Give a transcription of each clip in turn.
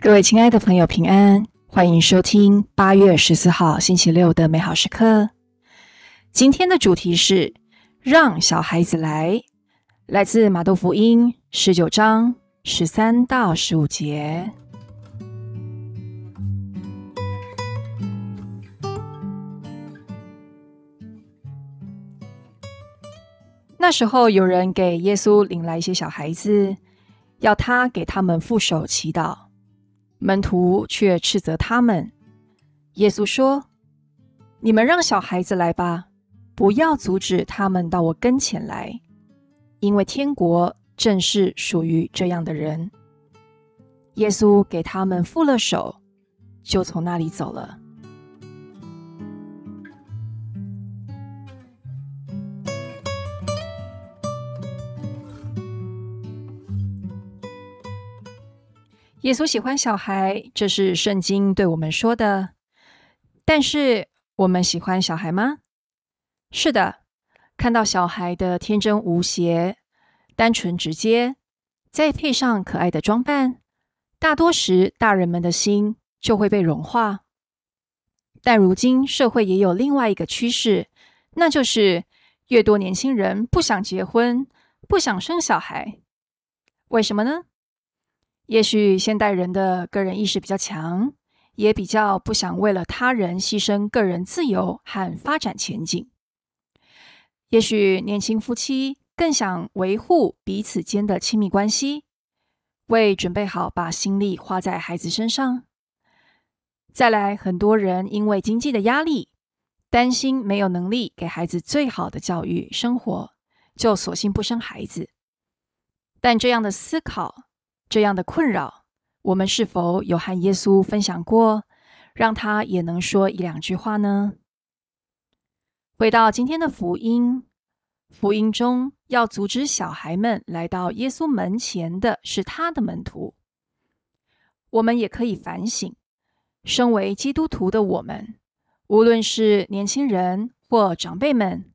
各位亲爱的朋友，平安！欢迎收听八月十四号星期六的美好时刻。今天的主题是让小孩子来，来自马窦福音十九章十三到十五节。那时候，有人给耶稣领来一些小孩子，要他给他们负手祈祷。门徒却斥责他们。耶稣说：“你们让小孩子来吧，不要阻止他们到我跟前来，因为天国正是属于这样的人。”耶稣给他们覆了手，就从那里走了。耶稣喜欢小孩，这是圣经对我们说的。但是，我们喜欢小孩吗？是的，看到小孩的天真无邪、单纯直接，再配上可爱的装扮，大多时大人们的心就会被融化。但如今社会也有另外一个趋势，那就是越多年轻人不想结婚，不想生小孩。为什么呢？也许现代人的个人意识比较强，也比较不想为了他人牺牲个人自由和发展前景。也许年轻夫妻更想维护彼此间的亲密关系，为准备好把心力花在孩子身上。再来，很多人因为经济的压力，担心没有能力给孩子最好的教育生活，就索性不生孩子。但这样的思考，这样的困扰，我们是否有和耶稣分享过，让他也能说一两句话呢？回到今天的福音，福音中要阻止小孩们来到耶稣门前的是他的门徒。我们也可以反省，身为基督徒的我们，无论是年轻人或长辈们，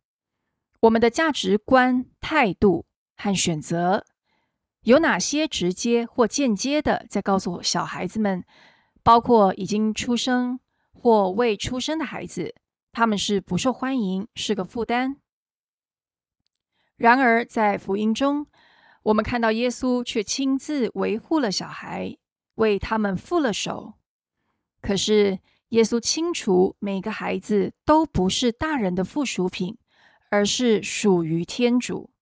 我们的价值观、态度和选择。有哪些直接或间接的在告诉小孩子们，包括已经出生或未出生的孩子，他们是不受欢迎，是个负担。然而，在福音中，我们看到耶稣却亲自维护了小孩，为他们覆了手。可是，耶稣清楚每个孩子都不是大人的附属品，而是属于天主。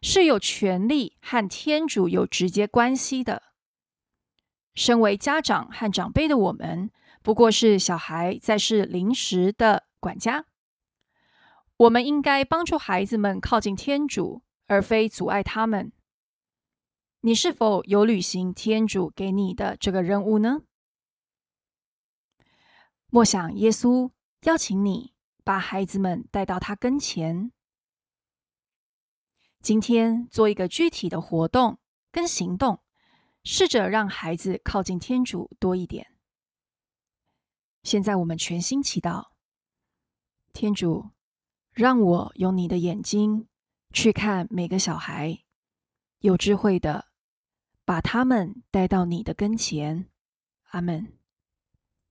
是有权利和天主有直接关系的。身为家长和长辈的我们，不过是小孩在世临时的管家。我们应该帮助孩子们靠近天主，而非阻碍他们。你是否有履行天主给你的这个任务呢？默想耶稣邀请你把孩子们带到他跟前。今天做一个具体的活动跟行动，试着让孩子靠近天主多一点。现在我们全心祈祷，天主，让我用你的眼睛去看每个小孩，有智慧的把他们带到你的跟前。阿门。